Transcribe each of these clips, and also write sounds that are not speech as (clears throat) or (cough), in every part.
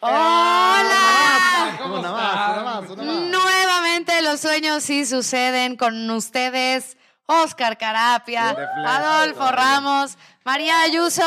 ¡Hola! Una más, una más, una más. Nuevamente los sueños sí suceden con ustedes. Oscar Carapia, Adolfo. Ramos, María Ayuso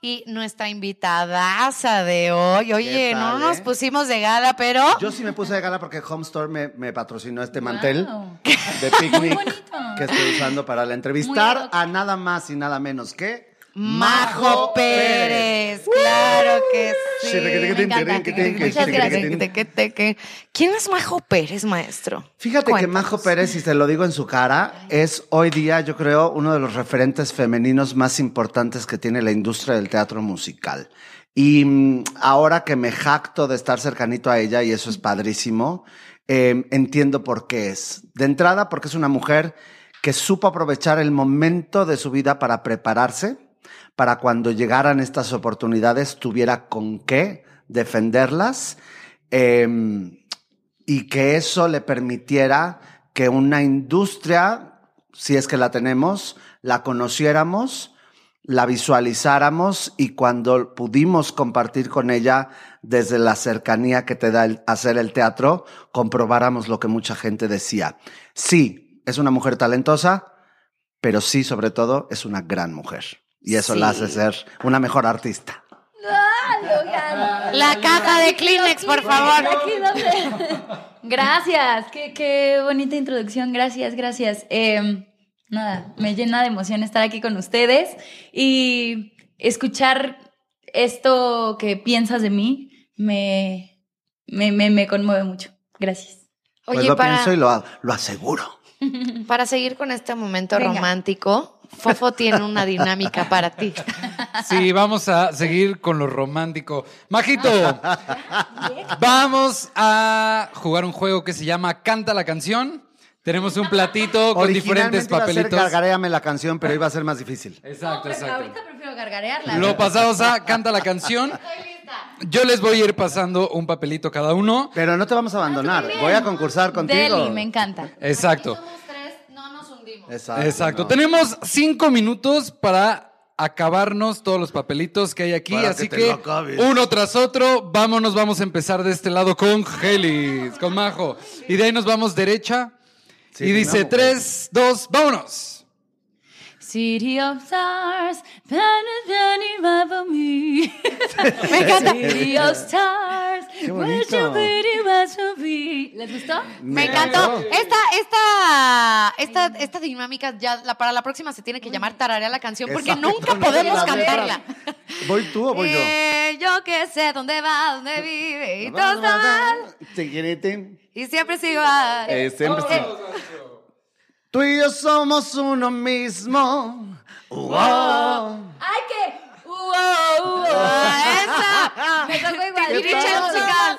y nuestra invitadaza de hoy. Oye, ¿Qué no nos eh? pusimos de gala, pero Yo sí me puse de gala porque Home Store me, me patrocinó este mantel Wow. de picnic bonito. que estoy usando para la entrevistar a nada más y nada menos que Majo Pérez. Claro que sí. Me encanta. Muchas gracias. ¿Quién es Majo Pérez, maestro? Fíjate que. Majo Pérez, y se lo digo en su cara, es hoy día, yo creo, uno de los referentes femeninos más importantes que tiene la industria del teatro musical. Y mm, ahora que me jacto de estar cercanito a ella, y eso es padrísimo, eh, entiendo por qué es. De entrada, porque es una mujer que supo aprovechar el momento de su vida para prepararse, para cuando llegaran estas oportunidades tuviera con qué defenderlas. em, y que eso le permitiera que una industria, si es que la tenemos, la conociéramos, la visualizáramos y cuando pudimos compartir con ella desde la cercanía que te da hacer el teatro, comprobáramos lo que mucha gente decía. Sí, es una mujer talentosa, pero sí, sobre todo, es una gran mujer. Y eso la hace ser una mejor artista. La caja de Kleenex, por favor. (laughs) Gracias, qué, qué bonita introducción, gracias, gracias. Eh, nada, me llena de emoción estar aquí con ustedes y escuchar esto que piensas de mí me, me, me, me conmueve mucho. Gracias. Pues Oye, lo para, pienso y lo, lo aseguro. (laughs) para seguir con este momento Venga. romántico, Fofo tiene una dinámica para ti. Sí, vamos a seguir con lo romántico. Majito, vamos a jugar un juego que se llama Canta la canción. Tenemos un platito con diferentes Originalmente iba a ser papelitos. Gargaréame la canción, pero iba a ser más difícil. Exacto, exacto. Ahorita prefiero gargarearla. Lo pasamos a Canta la canción. Yo les voy a ir pasando un papelito cada uno. Pero no te vamos a abandonar. Voy a concursar contigo. Deli, me encanta. Exacto. tres, no nos hundimos. Exacto. Exacto. no. Tenemos cinco minutos para acabarnos todos los papelitos que hay aquí. Para así que uno tras otro, vámonos, vamos a empezar de este lado con Gelis, con Majo. Y de ahí nos vamos derecha. Sí, y dice tres, dos, vámonos. City of Stars, penny for me. Me encanta. City of Stars, where bonito. you pretty was to be. ¿Les gustó? Me encantó. Esta, esta, esta, esta dinámica ya la, para la próxima se tiene que llamar Tararea la canción porque Exacto, nunca podemos la cantarla. ¿Voy tú o voy yo? Eh, yo que sé dónde va, dónde vive y todo está mal. Tiquiritín. Y siempre es igual. Eh, siempre sí. Tú y yo somos uno mismo. Wow. ¡Ay, qué! ¡Wow! Ah, esa. Me tocó igual.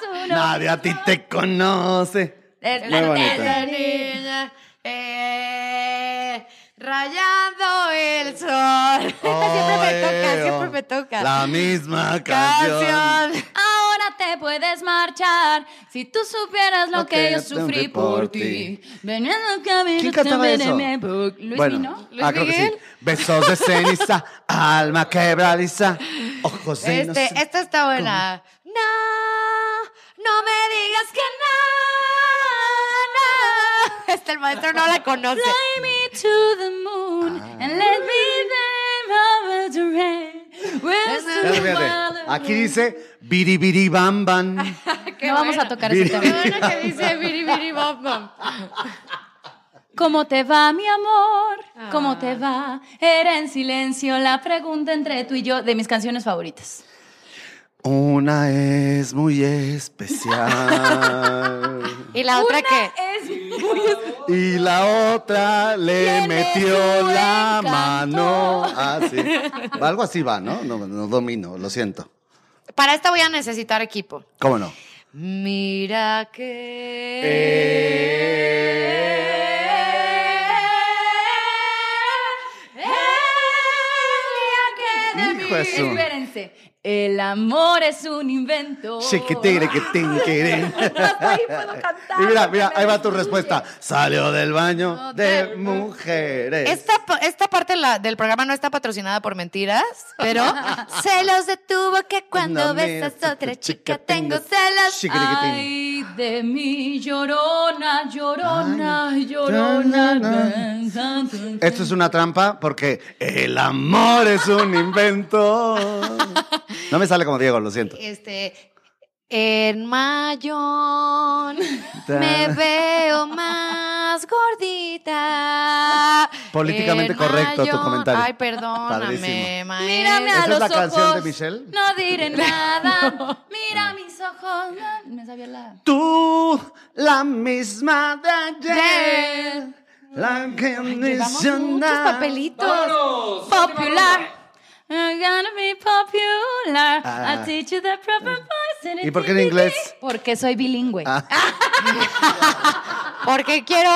Somos uno. Nadie a ti te conoce. Es- Muy bonita. Esa niña, eh, rayando el sol. (laughs) siempre me toca, Oye, siempre me toca. La misma canción. Canción. Te puedes marchar si tú supieras lo Lo que, yo sufrí por ti. Veniendo camino ¿Quién cantaba eso? Luis bueno, Vino. Luis ah, creo que sí. Miguel. Besos de ceniza, (laughs) alma quebradiza, ojos de Este, inocencia. esta está buena. No, no me digas que no, no. Este el maestro no la (laughs) conoce. Fly me to the moon Ah. and let me there over the rain. Aquí dice biribiri bam (laughs) bam. No vamos a tocar ese Mira. Qué tema. bueno que dice biri biri bom bom. ¿Cómo te va, mi amor? ¿Cómo Ah. te va? Era en silencio la pregunta entre tú y yo de mis canciones favoritas. Una es muy especial. (laughs) Y la otra que Es muy Y la otra le metió la mano. Ah, sí. (laughs) Algo así va, ¿no? No, no domino, lo siento. para esta voy a necesitar equipo. ¿Cómo no? Mira que su- Espérense. El amor es un invento. Hasta (laughs) ahí puedo cantar. Y mira, mira, ahí va tu respuesta. Salió del baño de mujeres. Esta, esta parte la- del programa no está patrocinada por mentiras, pero (laughs) celos detuvo que cuando No, besas a otra chica, chica tengo celos. Ay, de mi llorona, llorona, Ay, llorona. na, Esto es una trampa porque el amor es un invento. (laughs) No me sale como Diego, lo siento. Este, en Mayón (laughs) me veo más gordita. Políticamente En correcto tu comentario. Ay, perdóname. Mírame a ¿Esa es los la ojos. canción de Michelle? No diré (laughs) nada. Mira mis ojos. No, me sabía la. Tú, la misma de ayer. La que Llevamos muchos nada. papelitos. ¡Vámonos! Popular. I'm gonna be popular. Ah. I'll teach you the proper voice. and ¿Y por qué en inglés? Porque soy bilingüe. Ah. (laughs) Porque quiero,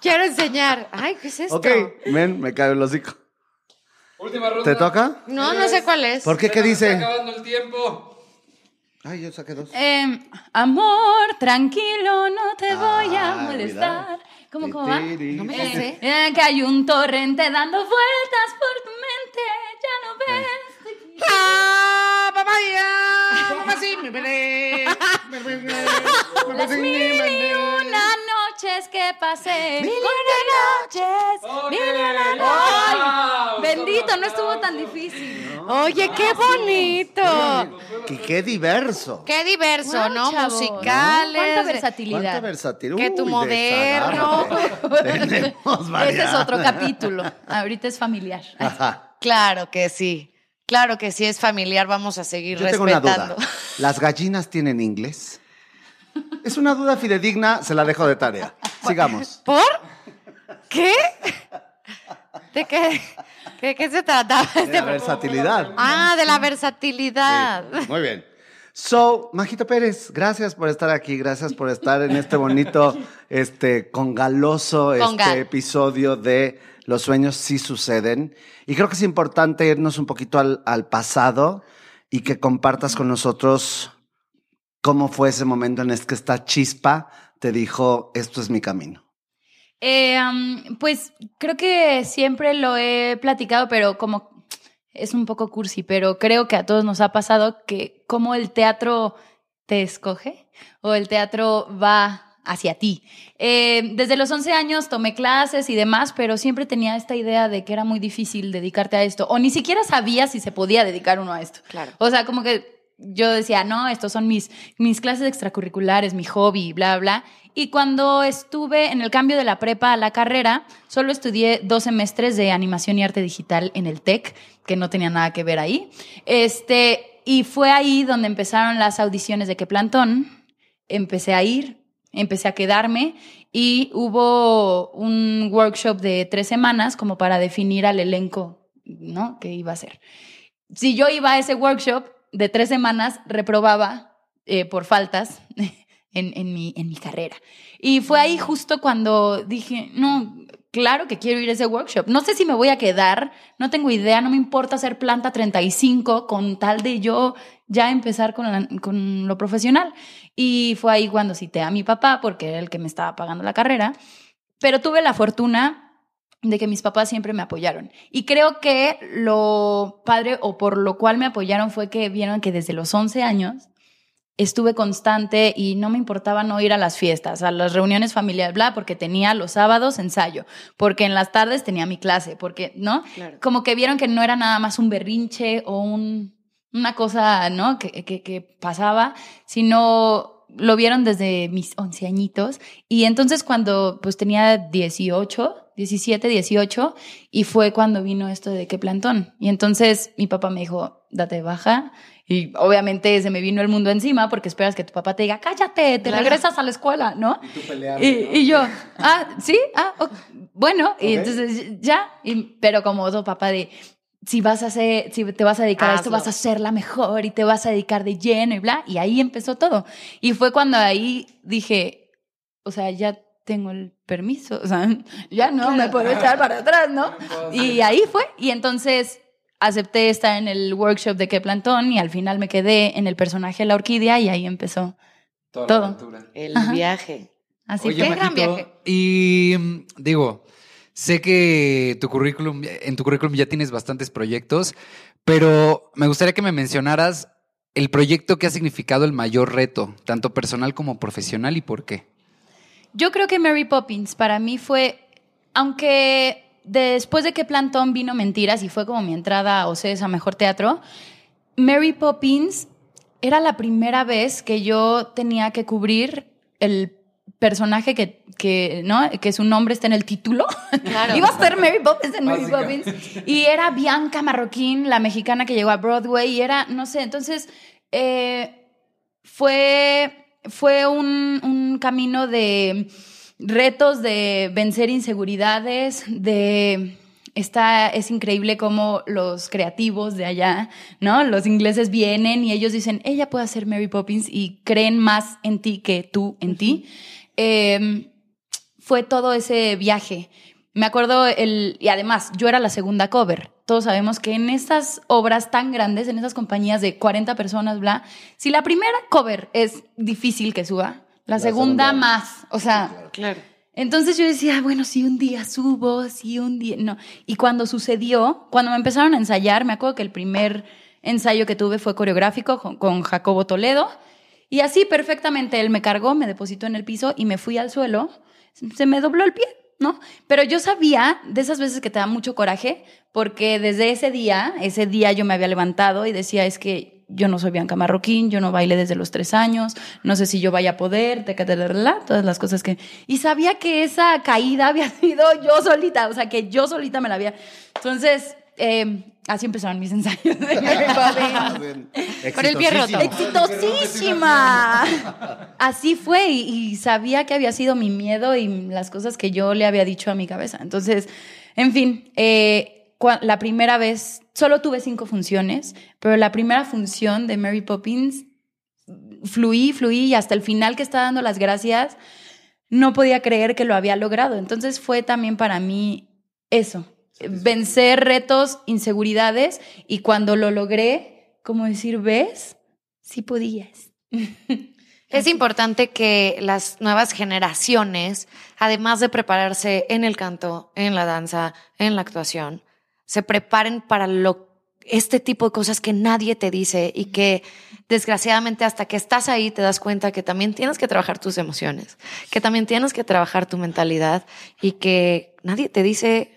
quiero enseñar. Ay, ¿qué es esto? Ok, ven, me cae el hocico. Última ronda. ¿Te toca? No, no sé cuál es. ¿Por qué? ¿Qué Se dice? Está acabando el tiempo. Ay, yo saqué dos. Em, amor, tranquilo, no te voy a Ah, molestar. cuidado. ¿Cómo, cómo va? No me la sé. Eh, que hay un torrente dando vueltas por tu mente, ya lo ves. Ah, papaya, (laughs) mamá, sí, me peleé. Las mil y una noches que pasé. Mil y una noches. Mil y una noches. Ay, bendito, no estuvo tan difícil. Oye, qué bonito. Que qué diverso. Qué diverso, Wow, ¿no? chavos, Musicales. Cuánta Cuánta versatilidad. versatilidad. Que tu Uy, moderno. (laughs) Tenemos Ese es otro capítulo. Ahorita es familiar. Ajá. Claro que sí. Claro que sí es familiar, vamos a seguir Yo tengo una respetando. duda. (laughs) ¿Las gallinas tienen inglés? Es una duda fidedigna, se la dejo de tarea. Sigamos. ¿Por? ¿Qué? ¿De qué? ¿Qué, qué se trataba De este la versatilidad. Ah, de la versatilidad. Sí, Muy bien. So, Majito Pérez, gracias por estar aquí, gracias por estar en este bonito, este, congaloso este episodio de Los sueños sí suceden. Y creo que es importante irnos un poquito al, pasado y que compartas con nosotros cómo fue ese momento en el que esta chispa te dijo, esto es mi camino. Eh, pues creo que siempre lo he platicado, pero como es un poco cursi, pero creo que a todos nos ha pasado que como el teatro te escoge o el teatro va hacia ti. Eh, desde los 11 años tomé clases y demás, pero siempre tenía esta idea de que era muy difícil dedicarte a esto, o ni siquiera sabía si se podía dedicar uno a esto. Claro. O sea, como que yo decía, no, estos son mis, mis clases extracurriculares, mi hobby, bla, bla. Y cuando estuve en el cambio de la prepa a la carrera, solo estudié dos semestres de animación y arte digital en el TEC, que no tenía nada que ver ahí. Este, y fue ahí donde empezaron las audiciones de Que Plantón. Empecé a ir, empecé a quedarme y hubo un workshop de tres semanas como para definir al elenco, ¿no? Que iba a ser. Si yo iba a ese workshop de tres semanas, reprobaba eh, por faltas (laughs) en, en, mi, en mi carrera. Y fue ahí justo cuando dije, no, claro que quiero ir a ese workshop. No sé si me voy a quedar, no tengo idea, no me importa ser planta 35 con tal de yo ya empezar con, la- con lo profesional. Y fue ahí cuando cité a mi papá, porque era el que me estaba pagando la carrera. Pero tuve la fortuna de que mis papás siempre me apoyaron. Y creo que lo padre o por lo cual me apoyaron fue que vieron que desde los 11 años estuve constante y no me importaba no ir a las fiestas, a las reuniones familiares, bla, porque tenía los sábados ensayo, porque en las tardes tenía mi clase, porque, ¿no? Claro. Como que vieron que no era nada más un berrinche o un, una cosa, ¿no? Que, que, que pasaba, sino lo vieron desde mis 11 añitos. Y entonces cuando pues tenía 18, 17, 18, y fue cuando vino esto de qué plantón. Y entonces mi papá me dijo, date de baja. Y obviamente se me vino el mundo encima porque esperas que tu papá te diga, cállate, te Claro. regresas a la escuela, ¿no? Y, y yo, ah, sí, ah, ok, bueno, y entonces ya, y- pero como otro papá de, si vas a hacer, si te vas a dedicar a esto, Hazlo. vas a ser la mejor y te vas a dedicar de lleno y bla, y ahí empezó todo. Y fue cuando ahí dije, o sea, ya tengo el permiso, o sea, (laughs) ya no me puedo echar para atrás, ¿no? Y ahí fue, y entonces acepté estar en el workshop de qué plantón y al final me quedé en el personaje de la orquídea y ahí empezó. Toda Todo. la aventura. El Ajá. viaje. Así Oye, fue. gran viaje. Y mm, digo, sé que tu currículum, en tu currículum ya tienes bastantes proyectos, pero me gustaría que me mencionaras el proyecto que ha significado el mayor reto, tanto personal como profesional, y por qué. Yo creo que Mary Poppins para mí fue, aunque después de que Plantón vino Mentiras y fue como mi entrada a OCES a Mejor Teatro, Mary Poppins era la primera vez que yo tenía que cubrir el personaje que, que, ¿no? que su nombre está en el título. Claro. (laughs) Iba a ser Mary Poppins en Mary. Poppins. Y era Bianca Marroquín, la mexicana que llegó a Broadway, y era, no sé, entonces eh, fue, fue un, un camino de retos, de vencer inseguridades, de... Está, es increíble cómo los creativos de allá, ¿no? Los ingleses vienen y ellos dicen, ella puede hacer Mary Poppins y creen más en ti que tú en ti. Eh, fue todo ese viaje. Me acuerdo el y además yo era la segunda cover. Todos sabemos que en estas obras tan grandes, en esas compañías de 40 personas, bla, si la primera cover es difícil que suba, la, segunda, segunda. más, o sea, Claro. entonces yo decía, bueno, si un día subo, si un día, no. Y cuando sucedió, cuando me empezaron a ensayar, me acuerdo que el primer ensayo que tuve fue coreográfico con, con Jacobo Toledo. Y así perfectamente él me cargó, me depositó en el piso y me fui al suelo. Se me dobló el pie, ¿no? Pero yo sabía de esas veces que te da mucho coraje, porque desde ese día, ese día yo me había levantado y decía, es que yo no soy Bianca Marroquín, yo no bailé desde los tres años, no sé si yo vaya a poder, te todas las cosas que... Y sabía que esa caída había (laughs) sido yo solita, o sea, que yo solita me la había... Entonces, eh, así empezaron mis ensayos de Mary (laughs) Poppins. Con el pie roto. ¡Exitosísima! Así fue y, y sabía que había sido mi miedo y las cosas que yo le había dicho a mi cabeza. Entonces, en fin, eh, la primera vez, solo tuve cinco funciones, pero la primera función de Mary Poppins fluí, fluí y hasta el final que estaba dando las gracias, no podía creer que lo había logrado. Entonces fue también para mí eso, vencer retos, inseguridades y cuando lo logré, como decir, ¿ves? Sí podías. Es importante que las nuevas generaciones, además de prepararse en el canto, en la danza, en la actuación, se preparen para lo este tipo de cosas que nadie te dice y que desgraciadamente hasta que estás ahí te das cuenta que también tienes que trabajar tus emociones, que también tienes que trabajar tu mentalidad y que nadie te dice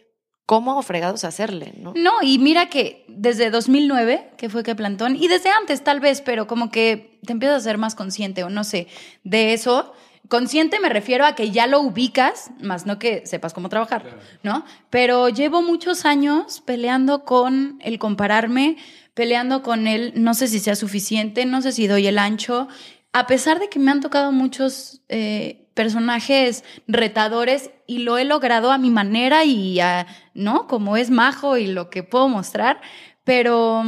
cómo fregados hacerle, ¿no? No, y mira que desde 2009, que fue que plantón, y desde antes tal vez, pero como que te empiezas a ser más consciente o no sé, de eso. Consciente me refiero a que ya lo ubicas, más no que sepas cómo trabajar, ¿no? Pero llevo muchos años peleando con el compararme, peleando con el no sé si sea suficiente, no sé si doy el ancho, a pesar de que me han tocado muchos eh, personajes retadores y lo he logrado a mi manera y a, ¿no? Como es majo y lo que puedo mostrar, pero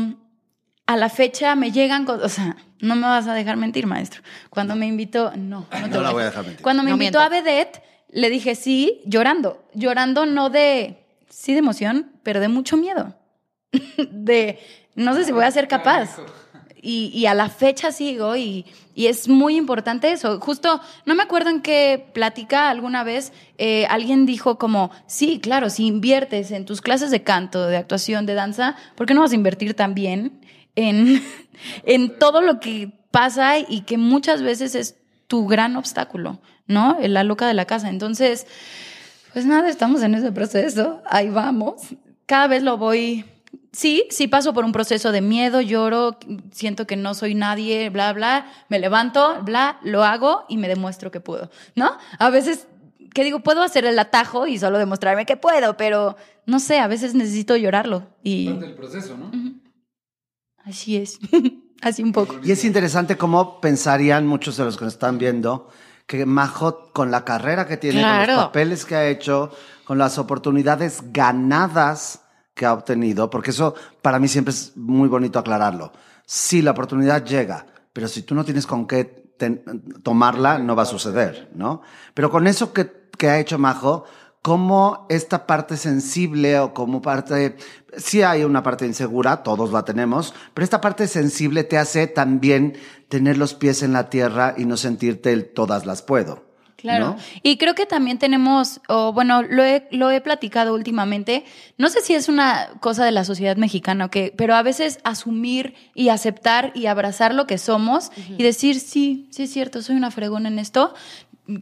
a la fecha me llegan, o sea, no me vas a dejar mentir, maestro. Cuando me invitó, no, no te No la voy a dejar mentir. Cuando me No invitó a Vedette, le dije sí, llorando, llorando no de, sí de emoción, pero de mucho miedo. (laughs) de, no sé si voy a ser capaz. Y, a la fecha sigo y, y es muy importante eso. Justo, no me acuerdo en qué plática alguna vez eh, alguien dijo como, sí, claro, si inviertes en tus clases de canto, de actuación, de danza, ¿por qué no vas a invertir también en, (laughs) en todo lo que pasa y que muchas veces es tu gran obstáculo, ¿no? La loca de la casa. Entonces, pues nada, estamos en ese proceso, ahí vamos. Cada vez lo voy, sí, sí paso por un proceso de miedo, lloro, siento que no soy nadie, bla, bla, me levanto, bla, lo hago y me demuestro que puedo, ¿no? A veces, que digo, puedo hacer el atajo y solo demostrarme que puedo, pero no sé, a veces necesito llorarlo y Parte del proceso, ¿no? así es, (laughs) así un poco. Y es interesante cómo pensarían muchos de los que nos están viendo que Majo, con la carrera que tiene, con los papeles que ha hecho, con las oportunidades ganadas que ha obtenido, porque eso para mí siempre es muy bonito aclararlo. Sí, la oportunidad llega, pero si tú no tienes con qué tomarla, no va a suceder, ¿no? Pero con eso que, que ha hecho Majo, cómo esta parte sensible o como parte, sí hay una parte insegura, todos la tenemos, pero esta parte sensible te hace también tener los pies en la tierra y no sentirte el todas las puedo. Claro. ¿no? Y creo que también tenemos, o bueno, lo he, lo he platicado últimamente. No sé si es una cosa de la sociedad mexicana o qué, pero a veces asumir y aceptar y abrazar lo que somos y decir, sí, sí es cierto, soy una fregona en esto,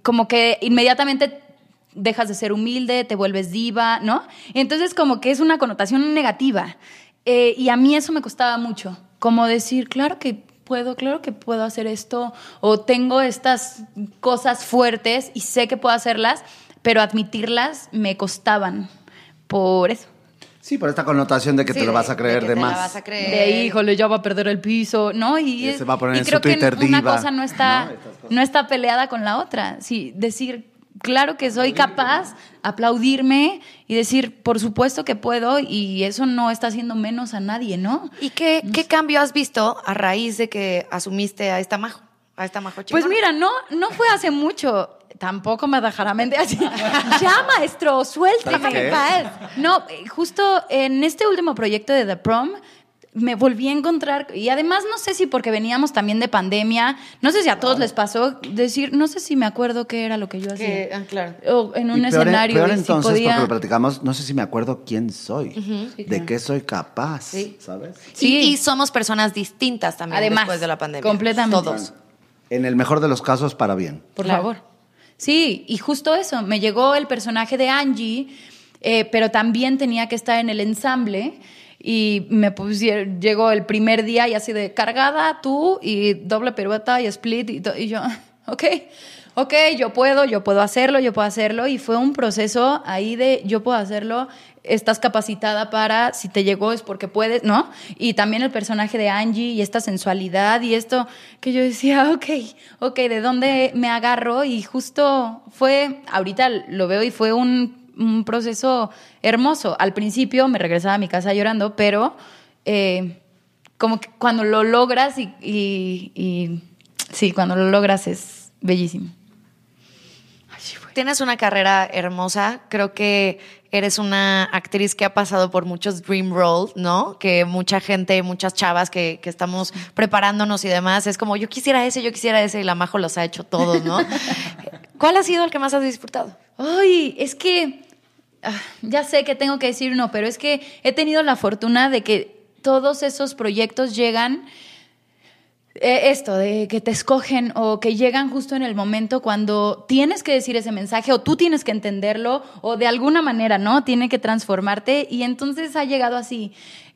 como que inmediatamente dejas de ser humilde, te vuelves diva, ¿no? Entonces como que es una connotación negativa. Eh, y a mí eso me costaba mucho, como decir, claro que puedo, claro que puedo hacer esto, o tengo estas cosas fuertes y sé que puedo hacerlas, pero admitirlas me costaban por eso. Sí, por esta connotación de que Sí, te lo vas a de creer que de, te la más. vas a creer. De híjole, ya va a perder el piso, ¿no? Y, Y se va a poner y en creo su Twitter que una cosa no está, ¿no? No está peleada con la otra. Sí, decir, claro que soy capaz, aplaudirme y decir, por supuesto que puedo, y eso no está haciendo menos a nadie, ¿no? ¿Y qué, qué cambio has visto a raíz de que asumiste a esta majo? A esta majo Pues chingona? mira, no, no fue hace mucho. Tampoco me dejará mentir así. (laughs) Ya, maestro, suéltame. No, eh, justo en este último proyecto de The Prom me volví a encontrar y además no sé si porque veníamos también de pandemia, no sé si a todos les pasó decir, no sé si me acuerdo qué era lo que yo hacía. Que, ah, claro. O en un Y peor, escenario peor si entonces, podía. porque lo platicamos, no sé si me acuerdo quién soy, de claro. qué soy capaz, Sí. ¿sabes? Sí. Y, y somos personas distintas también Además, después de la pandemia. completamente. Todos. En el mejor de los casos, para bien. Por Claro. favor. Sí, y justo eso, me llegó el personaje de Angie, eh, pero también tenía que estar en el ensamble. Y me pusieron, llegó el primer día y así de cargada tú y doble pirueta y split y, y yo, (laughs) ok, ok, yo puedo, yo puedo hacerlo, yo puedo hacerlo. Y fue un proceso ahí de yo puedo hacerlo, estás capacitada para, si te llegó es porque puedes, ¿no? Y también el personaje de Angie y esta sensualidad y esto que yo decía, (laughs) ok, ok, ¿de dónde me agarro? Y justo fue, ahorita lo veo y fue un, un proceso hermoso. Al principio me regresaba a mi casa llorando, pero eh, como que cuando lo logras y, y- y- sí, cuando lo logras es bellísimo. Tienes una carrera hermosa. Creo que eres una actriz que ha pasado por muchos dream roles, ¿no? Que mucha gente, muchas chavas que, que estamos preparándonos y demás, es como yo quisiera ese, yo quisiera ese, y la Majo los ha hecho todos, ¿no? (laughs) ¿Cuál ha sido el que más has disfrutado? Ay, es que ya sé que tengo que decir no, pero es que he tenido la fortuna de que todos esos proyectos llegan eh, esto de que te escogen o que llegan justo en el momento cuando tienes que decir ese mensaje o tú tienes que entenderlo o de alguna manera, ¿no? Tiene que transformarte y entonces ha llegado así.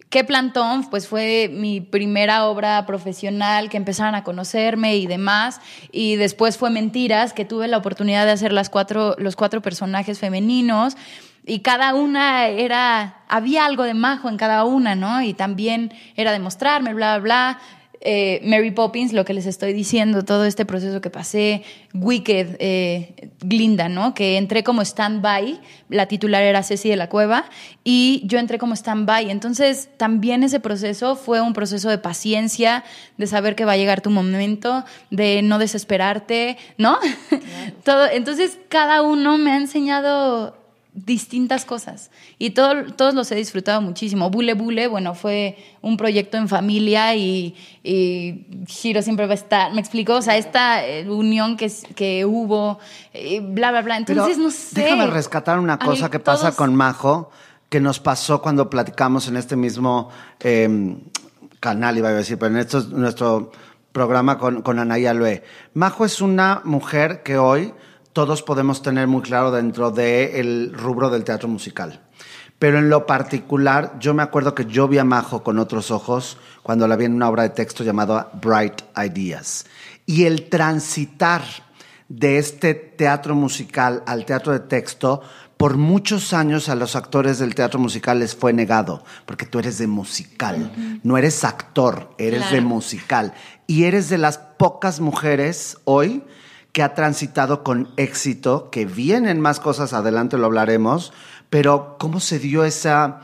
¿Qué plantón? Pues fue mi primera obra profesional, que empezaron a conocerme y demás. Y después fue Mentiras, que tuve la oportunidad de hacer las cuatro, los cuatro personajes femeninos. Y cada una era, había algo de majo en cada una, ¿no? Y también era demostrarme, bla, bla, bla. Eh, Mary Poppins, lo que les estoy diciendo, todo este proceso que pasé, Wicked, eh, Glinda, ¿no? Que entré como stand-by, la titular era Ceci de la Cueva, y yo entré como stand-by. Entonces, también ese proceso fue un proceso de paciencia, de saber que va a llegar tu momento, de no desesperarte, ¿no? (laughs) todo, entonces, cada uno me ha enseñado distintas cosas y todo, todos los he disfrutado muchísimo. Bule Bule, bueno, fue un proyecto en familia y, y Giro siempre va a estar, me explico, o sea, esta eh, unión que, que hubo, eh, bla, bla, bla. Entonces, Pero no sé. Déjame rescatar una Ay, cosa que pasa con Majo, que nos pasó cuando platicamos en este mismo eh, canal, iba a decir, pero en esto es nuestro programa con, con Anaya Loe. Majo es una mujer que hoy todos podemos tener muy claro dentro del rubro del teatro musical. Pero en lo particular, yo me acuerdo que yo vi a Majo con otros ojos cuando la vi en una obra de texto llamada Bright Ideas. Y el transitar de este teatro musical al teatro de texto, por muchos años a los actores del teatro musical les fue negado, porque tú eres de musical, no eres actor, eres de musical. Y eres de las pocas mujeres hoy que ha transitado con éxito, que vienen más cosas adelante, lo hablaremos, pero ¿cómo se dio esa,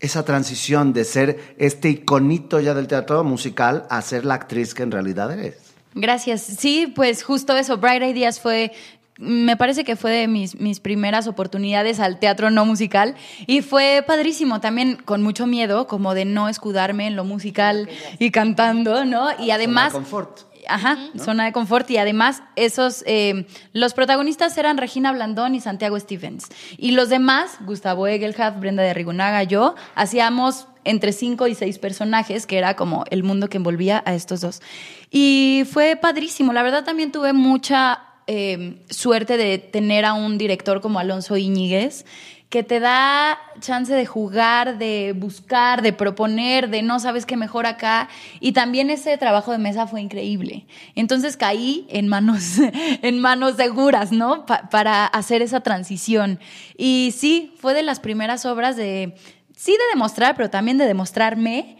esa transición de ser este iconito ya del teatro musical a ser la actriz que en realidad eres? Gracias. Sí, pues justo eso. Bright Ideas fue me parece que fue de mis, mis primeras oportunidades al teatro no musical y fue padrísimo también con mucho miedo como de no escudarme en lo musical y cantando, ¿no? Y además... confort. Ajá, zona de confort. Y además esos, eh, los protagonistas eran Regina Blandón y Santiago Stevens. Y los demás, Gustavo Egelhaf, Brenda de Rigunaga, yo, hacíamos entre cinco y seis personajes, que era como el mundo que envolvía a estos dos. Y fue padrísimo, la verdad también tuve mucha eh, suerte de tener a un director como Alonso Iñiguez, que te da chance de jugar, de buscar, de proponer, de no sabes qué mejor acá. Y también ese trabajo de mesa fue increíble. Entonces caí en manos, (laughs) en manos seguras, ¿no? para hacer esa transición. Y sí, fue de las primeras obras de, sí de demostrar, pero también de demostrarme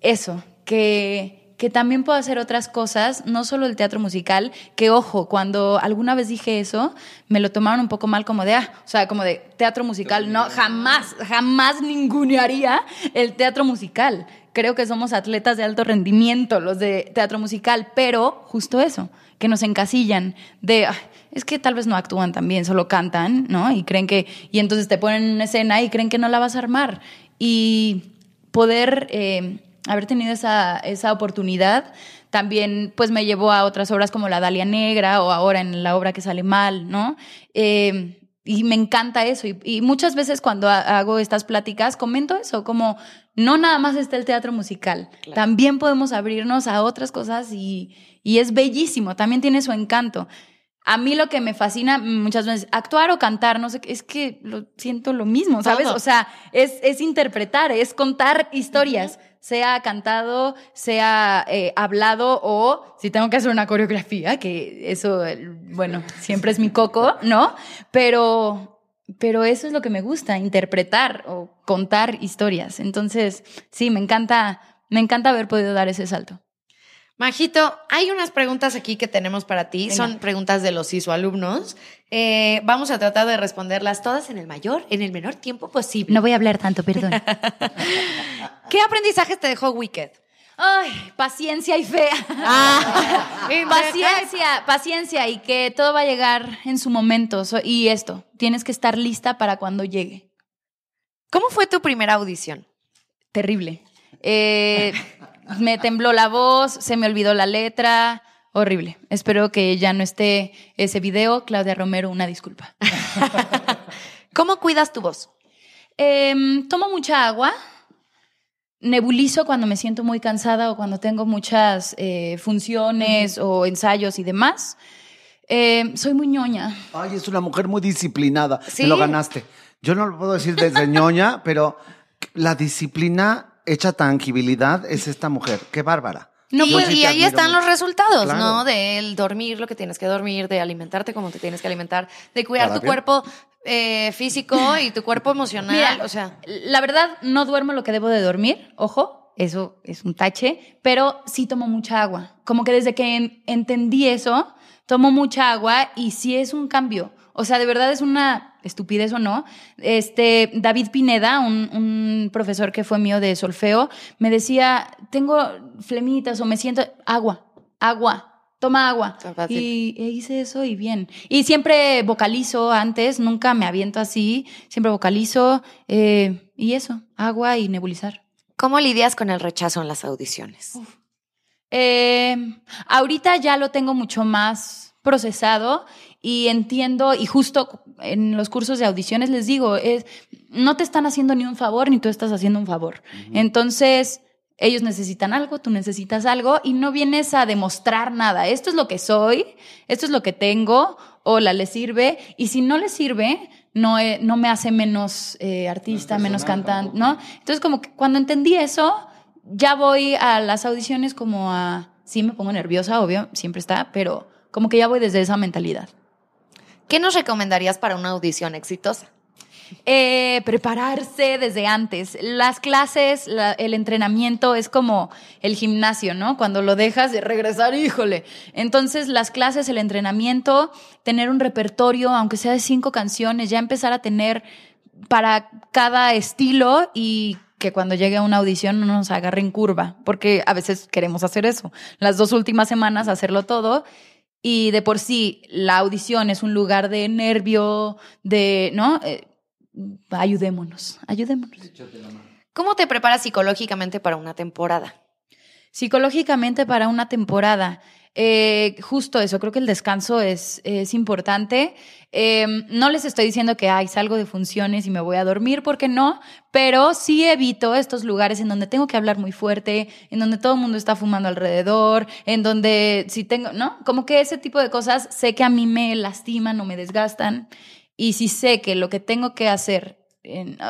eso, que que también puedo hacer otras cosas, no solo el teatro musical, que ojo, cuando alguna vez dije eso, me lo tomaron un poco mal como de, ah, o sea, como de teatro musical, no, jamás, jamás ningunearía el teatro musical. Creo que somos atletas de alto rendimiento los de teatro musical, pero justo eso, que nos encasillan de, es que tal vez no actúan tan bien, solo cantan, ¿no? Y creen que, y entonces te ponen en una escena y creen que no la vas a armar. Y poder... Eh, haber tenido esa, esa oportunidad también pues me llevó a otras obras como La Dalia Negra o ahora en la obra que sale mal, ¿no? Eh, y me encanta eso. Y, muchas veces cuando hago estas pláticas comento eso, como no nada más está el teatro musical, también podemos abrirnos a otras cosas y, y es bellísimo, también tiene su encanto. A mí lo que me fascina muchas veces, actuar o cantar, no sé, es que lo siento lo mismo, ¿sabes? O sea, es, es interpretar, es contar historias sea cantado, sea eh, hablado o si tengo que hacer una coreografía, que eso, bueno, siempre es mi coco, ¿no? Pero, pero eso es lo que me gusta, interpretar o contar historias. Entonces, sí, me encanta, me encanta haber podido dar ese salto. Majito, hay unas preguntas aquí que tenemos para ti. Son preguntas de los ISO alumnos. Eh, vamos a tratar de responderlas todas en el mayor, en el menor tiempo posible. No voy a hablar tanto, perdón. (laughs) ¿Qué aprendizajes te dejó Wicked? Ay, paciencia y fe. Ah, (laughs) paciencia, paciencia y que todo va a llegar en su momento. Y esto, tienes que estar lista para cuando llegue. ¿Cómo fue tu primera audición? Terrible. Eh, (laughs) me tembló la voz, se me olvidó la letra. Horrible. Espero que ya no esté ese video. Claudia Romero, una disculpa. (laughs) ¿Cómo cuidas tu voz? Em, tomo mucha agua. Nebulizo cuando me siento muy cansada o cuando tengo muchas eh, funciones o ensayos y demás. Em, soy muy ñoña. Ay, es una mujer muy disciplinada. ¿Sí? Me lo ganaste. Yo no lo puedo decir desde ñoña, (laughs) pero la disciplina hecha tangibilidad es esta mujer. Qué bárbara. No, y ahí están los resultados, ¿no? De dormir lo que tienes que dormir, de alimentarte como te tienes que alimentar, de cuidar tu cuerpo eh, físico y tu cuerpo emocional. o sea, la verdad, no duermo lo que debo de dormir, ojo, eso es un tache, pero sí tomo mucha agua. Como que desde que entendí eso, tomo mucha agua y sí es un cambio. O sea, de verdad es una estupidez o no. Este, David Pineda, un, profesor que fue mío de solfeo, me decía, tengo flemitas o me siento, agua, agua, toma agua. Y e hice eso y bien. Y siempre vocalizo antes, nunca me aviento así, siempre vocalizo eh, y eso, agua y nebulizar. ¿Cómo lidias con el rechazo en las audiciones? Eh, ahorita ya lo tengo mucho más procesado y entiendo, y justo en los cursos de audiciones les digo, es, no te están haciendo ni un favor, ni tú estás haciendo un favor. Entonces, ellos necesitan algo, tú necesitas algo, y no vienes a demostrar nada. Esto es lo que soy, esto es lo que tengo, hola, le sirve, y si no le sirve, no, eh, no me hace menos eh, artista, menos cantante, ¿no? Entonces, como que cuando entendí eso, ya voy a las audiciones como a, sí me pongo nerviosa, obvio, siempre está, pero como que ya voy desde esa mentalidad. ¿Qué nos recomendarías para una audición exitosa? Eh, prepararse desde antes. Las clases, el entrenamiento es como el gimnasio, ¿no? Cuando lo dejas de regresar, híjole. Entonces, las clases, el entrenamiento, tener un repertorio, aunque sea de cinco canciones, ya empezar a tener para cada estilo y que cuando llegue a una audición no nos agarre en curva, porque a veces queremos hacer eso. Las dos últimas semanas hacerlo todo y de por sí la audición es un lugar de nervio, de, ¿no? Eh, ayudémonos, ayudémonos. ¿Cómo te preparas psicológicamente para una temporada? Psicológicamente para una temporada. Eh, justo eso, creo que el descanso es, es importante. Eh, no les estoy diciendo que ay, salgo de funciones y me voy a dormir, porque no, pero sí evito estos lugares en donde tengo que hablar muy fuerte, en donde todo el mundo está fumando alrededor, en donde si tengo, ¿no? Como que ese tipo de cosas sé que a mí me lastiman o me desgastan. Y si sé que lo que tengo que hacer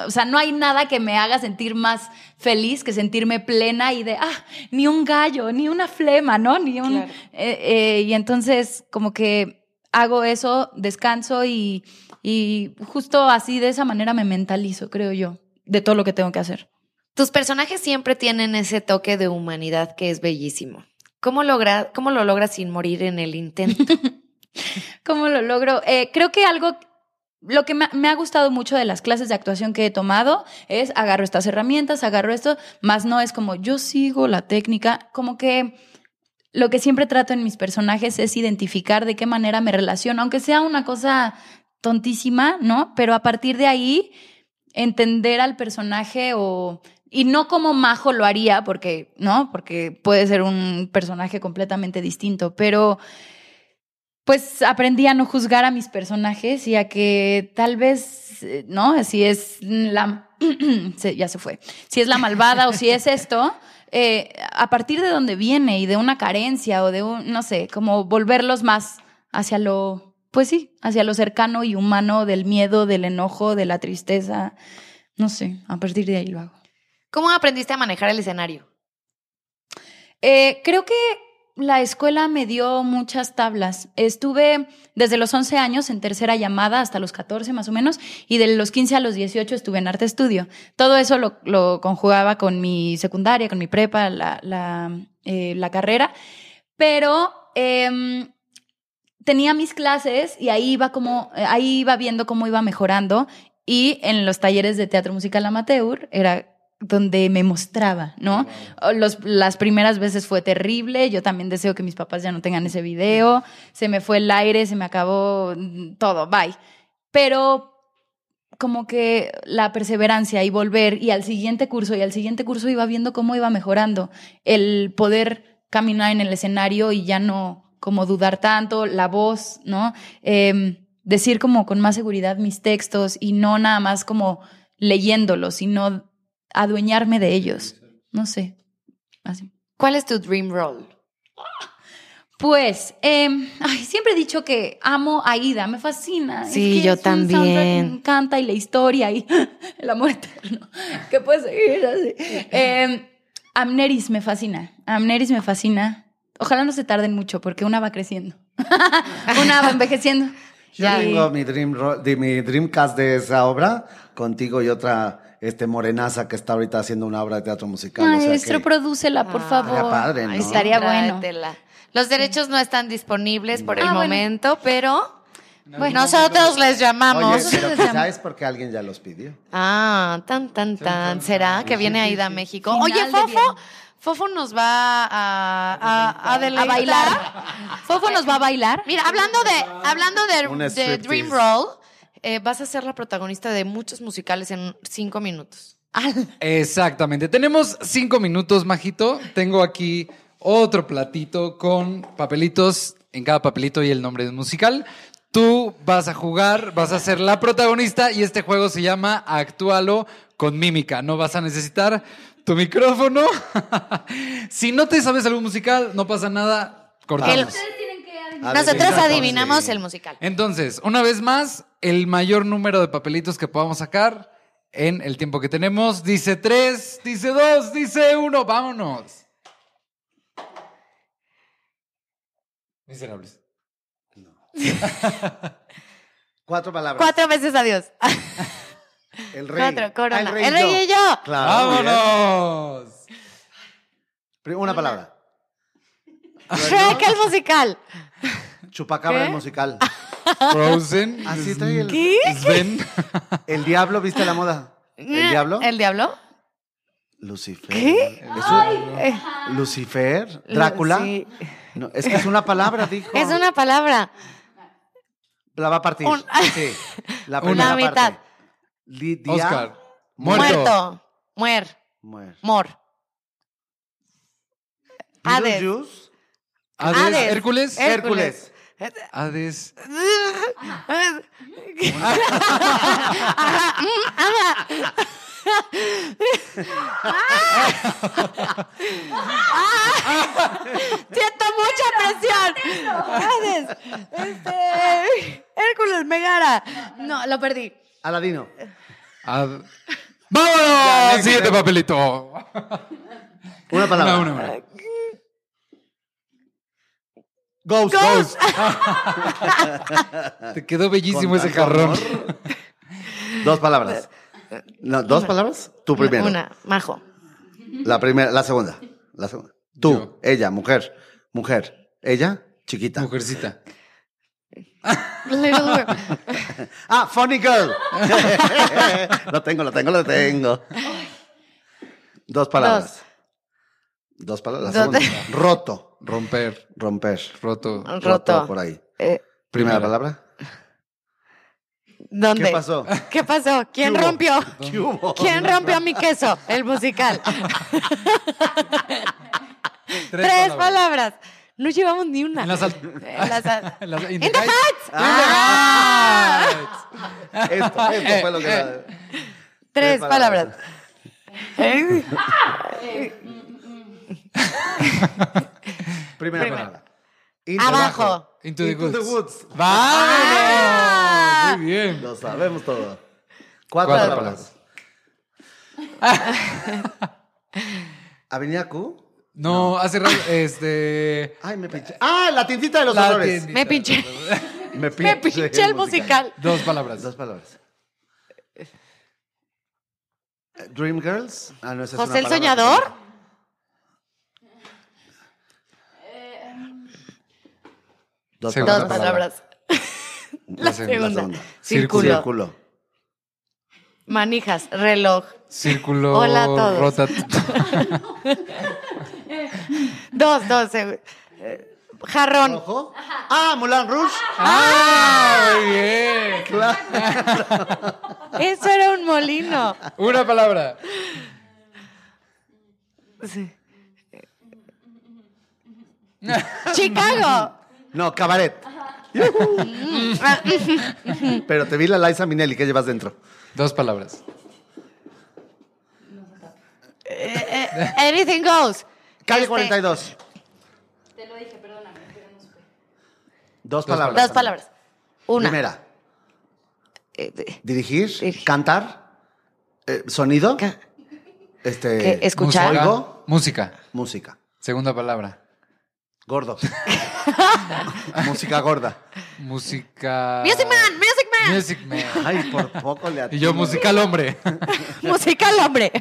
o sea, no hay nada que me haga sentir más feliz que sentirme plena y de, ah, ni un gallo, ni una flema, ¿no? Ni un... Eh, eh, y entonces como que hago eso, descanso y, y justo así de esa manera me mentalizo, creo yo, de todo lo que tengo que hacer. Tus personajes siempre tienen ese toque de humanidad que es bellísimo. ¿Cómo, logra, cómo lo logras sin morir en el intento? (laughs) ¿Cómo lo logro? Eh, creo que algo lo que me, ha gustado mucho de las clases de actuación que he tomado es agarro estas herramientas, agarro esto, más no es como yo sigo la técnica, como que lo que siempre trato en mis personajes es identificar de qué manera me relaciono, aunque sea una cosa tontísima, ¿no? Pero a partir de ahí entender al personaje o y no como Majo lo haría porque, ¿no? Porque puede ser un personaje completamente distinto, pero pues aprendí a no juzgar a mis personajes y a que tal vez, eh, ¿no? Si es la... (clears throat) ya se fue. Si es la malvada o si es esto, eh, a partir de donde viene y de una carencia o de un, no sé, como volverlos más hacia lo, pues sí, hacia lo cercano y humano del miedo, del enojo, de la tristeza. No sé, a partir de ahí lo hago. ¿Cómo aprendiste a manejar el escenario? Eh, creo que la escuela me dio muchas tablas. Estuve desde los 11 años en tercera llamada hasta los 14 más o menos y de los 15 a los 18 estuve en arte estudio. Todo eso lo, conjugaba con mi secundaria, con mi prepa, la, la, eh, carrera, pero em, tenía mis clases y ahí iba, como, ahí iba viendo cómo iba mejorando y en los talleres de teatro musical amateur era donde me mostraba, ¿no? Los, las primeras veces fue terrible, yo también deseo que mis papás ya no tengan ese video, se me fue el aire, se me acabó todo, bye. Pero como que la perseverancia y volver y al siguiente curso y al siguiente curso iba viendo cómo iba mejorando, el poder caminar en el escenario y ya no como dudar tanto, la voz, ¿no? Em, decir como con más seguridad mis textos y no nada más como leyéndolos, sino adueñarme de ellos. No sé. Así. ¿Cuál es tu dream role? Pues, em, siempre he dicho que amo a Ida, me fascina. Sí, yo también. me encanta y la historia y (laughs) el amor eterno (laughs) que puede seguir así. Eh, Amneris me fascina, Amneris me fascina. Ojalá no se tarden mucho porque una va creciendo, (laughs) una va envejeciendo. Yo tengo mi, dream, mi Dreamcast de esa obra contigo y otra este Morenaza que está ahorita haciendo una obra de teatro musical. Maestro, prodúcela, por ah, favor. padre, ¿no? Estaría bueno. Los derechos no están disponibles por el ah, momento, pero bueno, nosotros les llamamos. Oye, (laughs) pero quizás porque alguien ya los pidió. Ah, tan, tan, tan. ¿Será que viene Aida a México? Oye, Fofo. Fofo nos va a, a, a, bailar. Fofo nos va a bailar. Mira, hablando de, hablando de, de Dream Roll, eh, vas a ser la protagonista de muchos musicales en cinco minutos. (laughs) Exactamente. Tenemos cinco minutos, Majito. Tengo aquí otro platito con papelitos. En cada papelito y el nombre del musical. Tú vas a jugar, vas a ser la protagonista y este juego se llama Actúalo con mímica. No vas a necesitar tu micrófono. (laughs) si no te sabes algún musical, no pasa nada. Cortamos. Nosotros adivinamos el musical. Entonces, una vez más, el mayor número de papelitos que podamos sacar en el tiempo que tenemos. Dice tres, dice dos, dice uno. Vámonos. Miserables. (laughs) Cuatro palabras. Cuatro veces adiós. El rey. Cuatro, corona. el, rey y yo. Vámonos. Una palabra. (laughs) Shrek el musical. (laughs) Chupacabra el musical. (laughs) Frozen. Así el. ¿Qué? Sven. El diablo, ¿viste la moda? ¿El diablo? ¿El diablo? Lucifer. ¿Qué? Lucifer. Drácula. Sí. No, es que es una palabra, dijo. Es una palabra. La va a partir. Un- Sí. La Una primera mitad. parte. Oscar. Muerto. Muerto. Muer. Muer. Mor. Hades. Beetlejuice. Hades. Hades. Hércules. Hércules. Hades. Siento mucha presión. Hades. Este. Hércules Megara. No, lo perdí. Aladino. Ad- ¡Vámonos! Siguiente papelito. Una palabra. Una, una, una. Ghost. Ghost. (laughs) Te quedó bellísimo ese jarrón. (laughs) Dos palabras. No, ¿Dos palabras? Tú primero. Una. Majo. La primera, la segunda. La segunda. Tú, Yo. ella, mujer. Mujer. Ella, chiquita. Mujercita. Little girl. (laughs) Ah, funny girl. lo tengo, lo tengo, lo tengo. Dos palabras. Dos palabras. La Dos- segunda. Roto. Romper. Romper. Roto. Roto. Por ahí. Eh, Primera palabra. ¿Dónde? ¿Qué pasó? ¿Qué pasó? ¿Quién rompió? ¿Qué hubo? ¿Quién rompió mi queso? El musical. (laughs) Tres, Tres palabras. No llevamos ni una. En las al- (laughs) En las al- En las- in In the the heights. Heights. Ah. Esto, esto fue lo que. Tres palabras. palabras. (laughs) (laughs) Primera Primera. palabra. Into- Abajo. Into the Into the woods. woods. Ah. Muy bien. Lo sabemos todo. Cuatro, Cuatro palabras. Avenida Q. No, hace rato, este... Ay, me pinché. Ah, la tintita de los La olores. tiendita. Me pinché. (laughs) Me Me pinché el musical. Dos palabras. Dos palabras. Dream Girls. Ah, no, esa es ¿José el palabra. Soñador? Dos Segunda Dos palabras. (laughs) palabras. La segunda. segunda. Círculo. Círculo. Manijas. Reloj. Círculo. Hola a todos. Rota. (laughs) Dos, dos. eh, eh, Jarrón. ¿Rojo? Ah, Mulan Rouge. ¡Ah! Muy bien. (laughs) Eso era un molino. Una palabra. Sí. Chicago. No, cabaret. Pero te vi la Liza Minelli que llevas dentro. Dos palabras. Anything goes. Calle Este, 42. Te lo dije, perdóname, pero no supe. Dos Dos palabras. Dos palabras. Una. Primera. Eh, Dirigir. Dirigir. Cantar. eh, sonido. ca- Este. escuchar. Música. Oigo. Música. Música. Segunda palabra. Gordo. (laughs) Música gorda. Música. Music Man, Music Man. Music Man. Ay, por poco le Y yo, atino. musical hombre. Musical, hombre.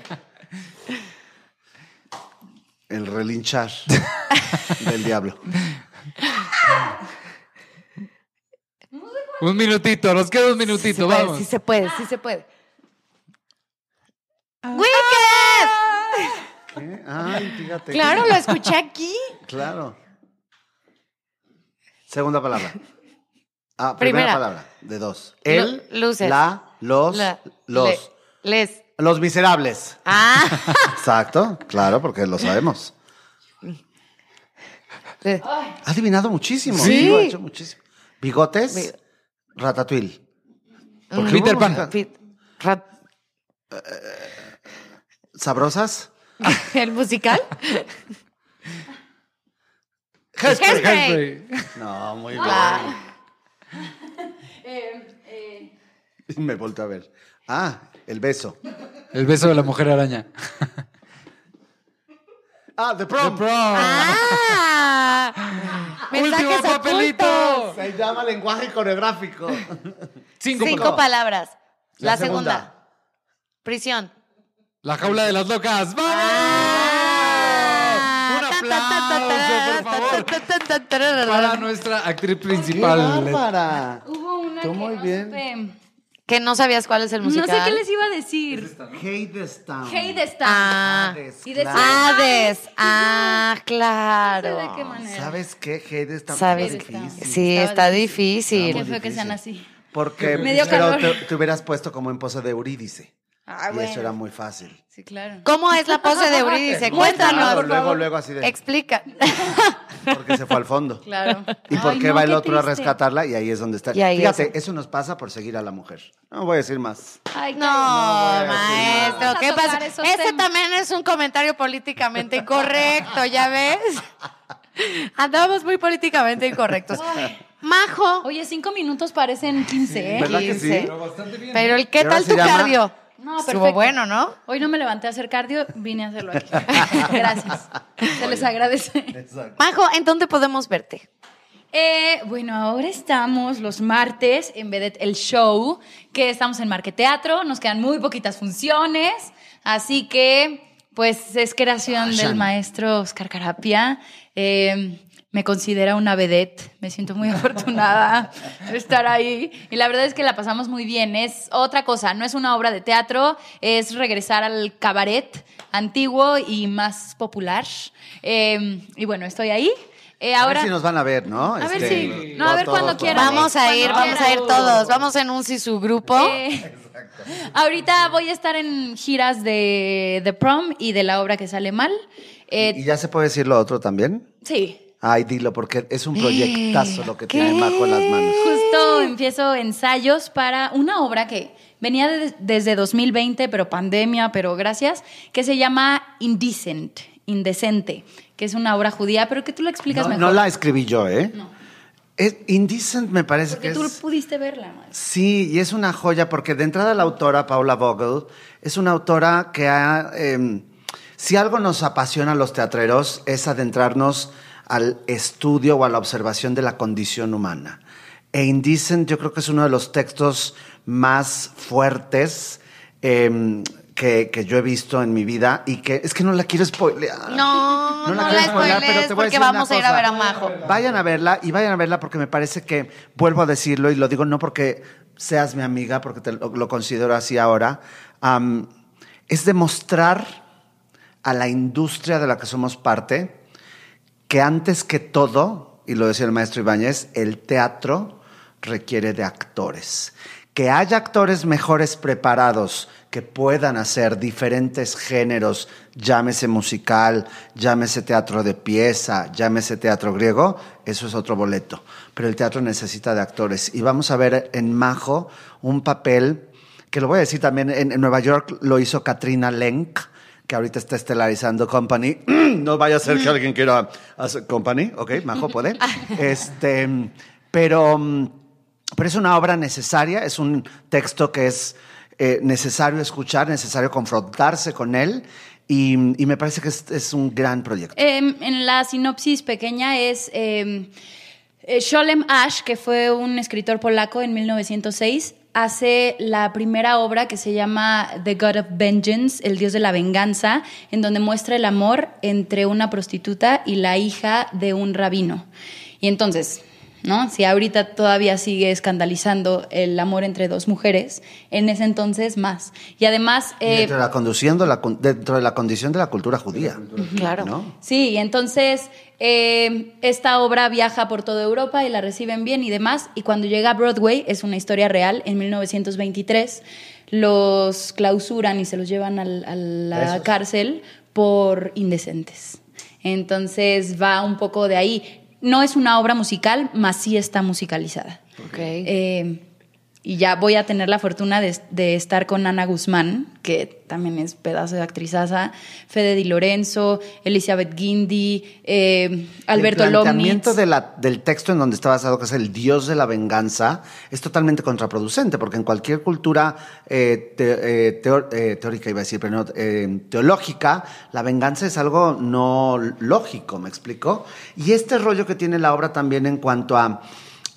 El relinchar del diablo. Un minutito, nos queda un Sí minutito, puede, vamos. sí se puede, sí se puede. ¡Wicked! ¿Qué? Ay, fíjate. Claro, lo escuché aquí. Claro. Segunda palabra. (laughs) Ah, primera, Primera. palabra. De dos. El, Lu- luces. la, los, La- los. le- les. Los miserables. Ah. (laughs) Exacto, claro, porque lo sabemos. Le- Ha adivinado muchísimo. Sí. Lo ha hecho muchísimo. Bigotes, Bi- ratatouille. Mm. Porque Peter Pan. rat- ¿Sabrosas? (laughs) ¿El musical? Hairspray. No, muy bien. Claro. (laughs) Eh, eh, Me volto a ver. Ah, el beso. El beso de la mujer araña. (laughs) Ah, The Prom. The prom. ¡Ah! (laughs) Último papelito. ocultos. Se llama lenguaje coreográfico. Cinco, Cinco palabras. palabras. La, La segunda. segunda. Prisión. La jaula de las locas. ¡Vamos! Ah. Un aplauso, por favor, para nuestra actriz ¡Qué principal. bárbara! hubo una Tú que muy no bien. supe. Que no sabías cuál es el No musical. sé qué les iba a decir. Hadestown. Hadestown. Ah, Hades, Y decía. Hades. Ah, claro. No sé de qué manera. ¿Sabes qué? ¿Sabes? Hadestown está Hadestown. difícil. Sí, Estaba está difícil. difícil. Qué Está feo que sean así. Porque (laughs) Me dio pero calor. te, te hubieras puesto como en pose de Eurídice. Ah, y bueno. eso era muy fácil. Sí, claro. ¿Cómo es la pose de Eurídice? (laughs) Claro, Cuéntanos. luego, luego así de. Explica. (laughs) Porque se fue al fondo. Claro. ¿Y por Ay, qué no, va el otro a rescatarla? Y ahí es donde está. Y ahí Fíjate, es- eso nos pasa por seguir a la mujer. No voy a decir más. Ay, No, cállate. maestro, ¿qué pasa? Ese temas. también es un comentario políticamente incorrecto, ¿ya ves? (laughs) Andamos muy políticamente incorrectos. Majo, Oye, cinco minutos parecen 15, ¿eh? ¿Verdad que sí? 15. bastante bien. pero el qué ¿Y ahora tal tu llama? cardio? No, Estuvo perfecto. bueno, ¿no? Hoy no me levanté a hacer cardio, vine a hacerlo aquí. (laughs) Gracias. Se les agradece. Majo, ¿en dónde podemos verte? Eh, bueno, ahora estamos los martes en Vedette el show, que estamos en Marqueteatro, nos quedan muy poquitas funciones, así que pues es creación del Vayan. maestro Oscar Carapia. Eh, me considera una vedette, me siento muy (laughs) afortunada de estar ahí y la verdad es que la pasamos muy bien. Es otra cosa, no es una obra de teatro, es regresar al cabaret antiguo y más popular. Eh, y bueno, estoy ahí. Eh, A ahora ver si nos van a ver, ¿no? A ver Este, si- no, a ver todos, cuando quieran. Vamos a ir, vamos a ir todos. Vamos en un si su grupo. Eh, ahorita voy a estar en giras de The Prom y de la obra que sale mal. Eh, ¿Y ya se puede decir lo otro también? sí. Ay, dilo, porque es un proyectazo lo que ¿Qué? tiene Majo en las manos. Justo empiezo ensayos para una obra que venía de- desde 2020, pero pandemia, pero gracias, que se llama Indecent, Indecente, que es una obra judía, pero que tú lo explicas No, mejor. no la escribí yo, ¿eh? No. Es, Indecent me parece Porque que tú es... pudiste verla. Max. Sí, y es una joya porque de entrada la autora, Paula Vogel, es una autora que ha... eh, si algo nos apasiona a los teatreros es adentrarnos al estudio o a la observación de la condición humana. E Indecent yo creo que es uno de los textos más fuertes eh, que, que yo he visto en mi vida y que es que no la quiero spoilear. No, no, la quiero spoilear, spoilees porque decir una vamos a ir a ver a Majo. Vayan a verla y vayan a verla porque me parece que, vuelvo a decirlo y lo digo no porque seas mi amiga, porque te lo, lo considero así ahora, es demostrar a la industria de la que somos parte que antes que todo, y lo decía el maestro Ibáñez, el teatro requiere de actores. Que haya actores mejores preparados que puedan hacer diferentes géneros, llámese musical, llámese teatro de pieza, llámese teatro griego, eso es otro boleto. Pero el teatro necesita de actores. Y vamos a ver en Majo un papel que lo voy a decir también, en, en Nueva York lo hizo Katrina Lenk, que ahorita está estelarizando Company. (clears throat) no vaya a ser que alguien quiera hacer Company, ok, Majo puede. (laughs) este, pero, pero es una obra necesaria, es un texto que es eh, necesario escuchar, necesario confrontarse con él. Y, y me parece que es, es un gran proyecto. Eh, en la sinopsis pequeña es eh, eh, Sholem Ash, que fue un escritor polaco en 1906, hace la primera obra que se llama The God of Vengeance, el dios de la venganza, en donde muestra el amor entre una prostituta y la hija de un rabino. Y entonces, ¿no? Si ahorita todavía sigue escandalizando el amor entre dos mujeres, en ese entonces más. Y además... Eh, dentro, de la conduciendo la, dentro de la condición de la cultura judía. Claro. ¿no? Sí, y entonces eh, esta obra viaja por toda Europa y la reciben bien y demás. Y cuando llega a Broadway, es una historia real, en 1923 los clausuran y se los llevan al- a la Presos. cárcel por indecentes. Entonces va un poco de ahí. No es una obra musical, mas sí está musicalizada. Ok. Eh, y ya voy a tener la fortuna de, de estar con Ana Guzmán, que también es pedazo de actrizaza, Fede Di Lorenzo, Elizabeth Guindy, eh, Alberto El planteamiento Lomnitz. de la- del texto en donde está basado, que es el dios de la venganza, es totalmente contraproducente, porque en cualquier cultura eh, te- eh, teórica, iba a decir, pero no, teológica, la venganza es algo no lógico, ¿me explico? Y este rollo que tiene la obra también en cuanto a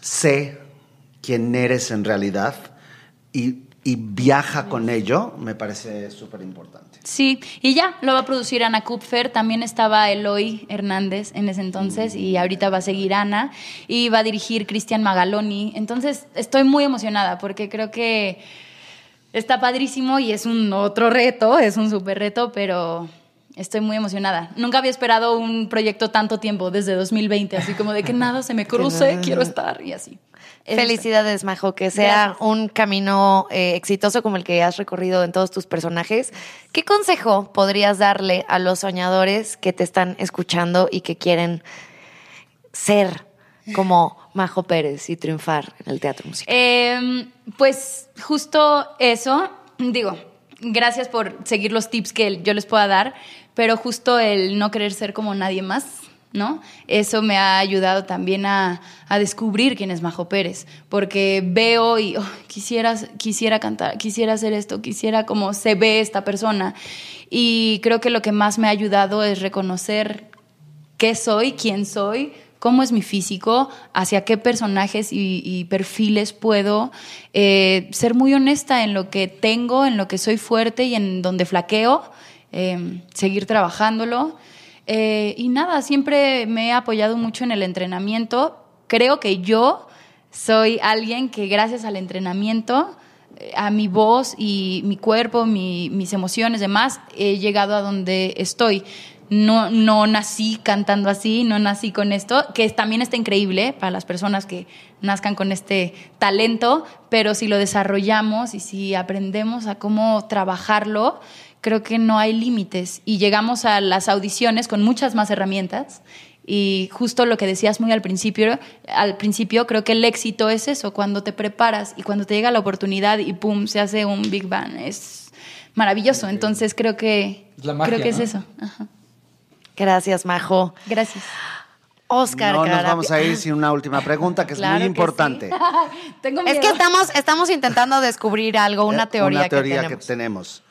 sé quién eres en realidad y viaja con ello, me parece súper importante. Sí, y ya, lo va a producir Ana Kupfer, también estaba Eloy Hernández en ese entonces y ahorita va a seguir Ana y va a dirigir Cristian Magaloni, entonces estoy muy emocionada porque creo que está padrísimo y es un otro reto, es un súper reto, pero estoy muy emocionada. Nunca había esperado un proyecto tanto tiempo, desde 2020, así como de que nada se me (laughs) cruce, quiero estar y así. Felicidades, Majo, que sea un camino eh, exitoso como el que has recorrido en todos tus personajes. ¿Qué consejo podrías darle a los soñadores que te están escuchando y que quieren ser como Majo Pérez y triunfar en el teatro musical? Em, pues justo eso, digo, gracias por seguir los tips que yo les pueda dar, pero justo el no querer ser como nadie más ¿no? Eso me ha ayudado también a, descubrir quién es Majo Pérez, porque veo y quisiera, quisiera cantar, quisiera hacer esto, quisiera como se ve esta persona. Y creo que lo que más me ha ayudado es reconocer qué soy, quién soy, cómo es mi físico, hacia qué personajes y, perfiles puedo eh, ser muy honesta en lo que tengo, en lo que soy fuerte y en donde flaqueo, eh, seguir trabajándolo. Eh, y nada, siempre me he apoyado mucho en el entrenamiento. Creo que yo soy alguien que gracias al entrenamiento, eh, a mi voz y mi cuerpo, mis emociones, demás, he llegado a donde estoy. No, no nací cantando así, no nací con esto, que también está increíble para las personas que nazcan con este talento, pero si lo desarrollamos y si aprendemos a cómo trabajarlo, creo que no hay límites. Y llegamos a las audiciones con muchas más herramientas. Y justo lo que decías muy al principio, al principio creo que el éxito es eso, cuando te preparas y cuando te llega la oportunidad y pum, se hace un Big Bang, es maravilloso, entonces creo que creo que es eso. Gracias, Majo. Gracias. Oscar. No nos vamos a ir sin una última pregunta que es muy importante. (laughs) Es que estamos, estamos intentando descubrir algo, una teoría, una teoría que tenemos.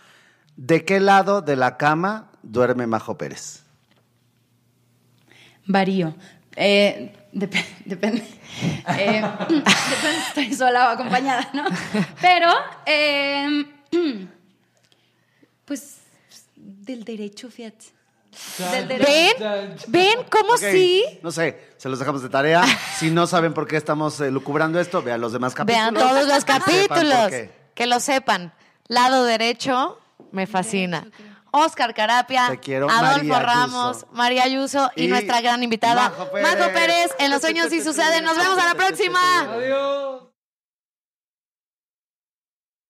¿De qué lado de la cama duerme Majo Pérez? Varío. Eh, (laughs) depende. Eh, (laughs) depende estoy sola o acompañada, ¿no? Pero, em, (clears throat) pues, del derecho, fíjate. ¿Ven? ¿Ven cómo sí? No sé, se los dejamos de tarea. Si no saben por qué estamos eh, lucubrando esto, vean los demás capítulos. Vean todos los capítulos. Que lo sepan. Lado derecho, me fascina. Oscar Carapia, Adolfo Ramos, María Ayuso y, nuestra gran invitada, Majo Pérez. en Los Sueños y Suceden. Nos vemos a la próxima. Adiós. (laughs)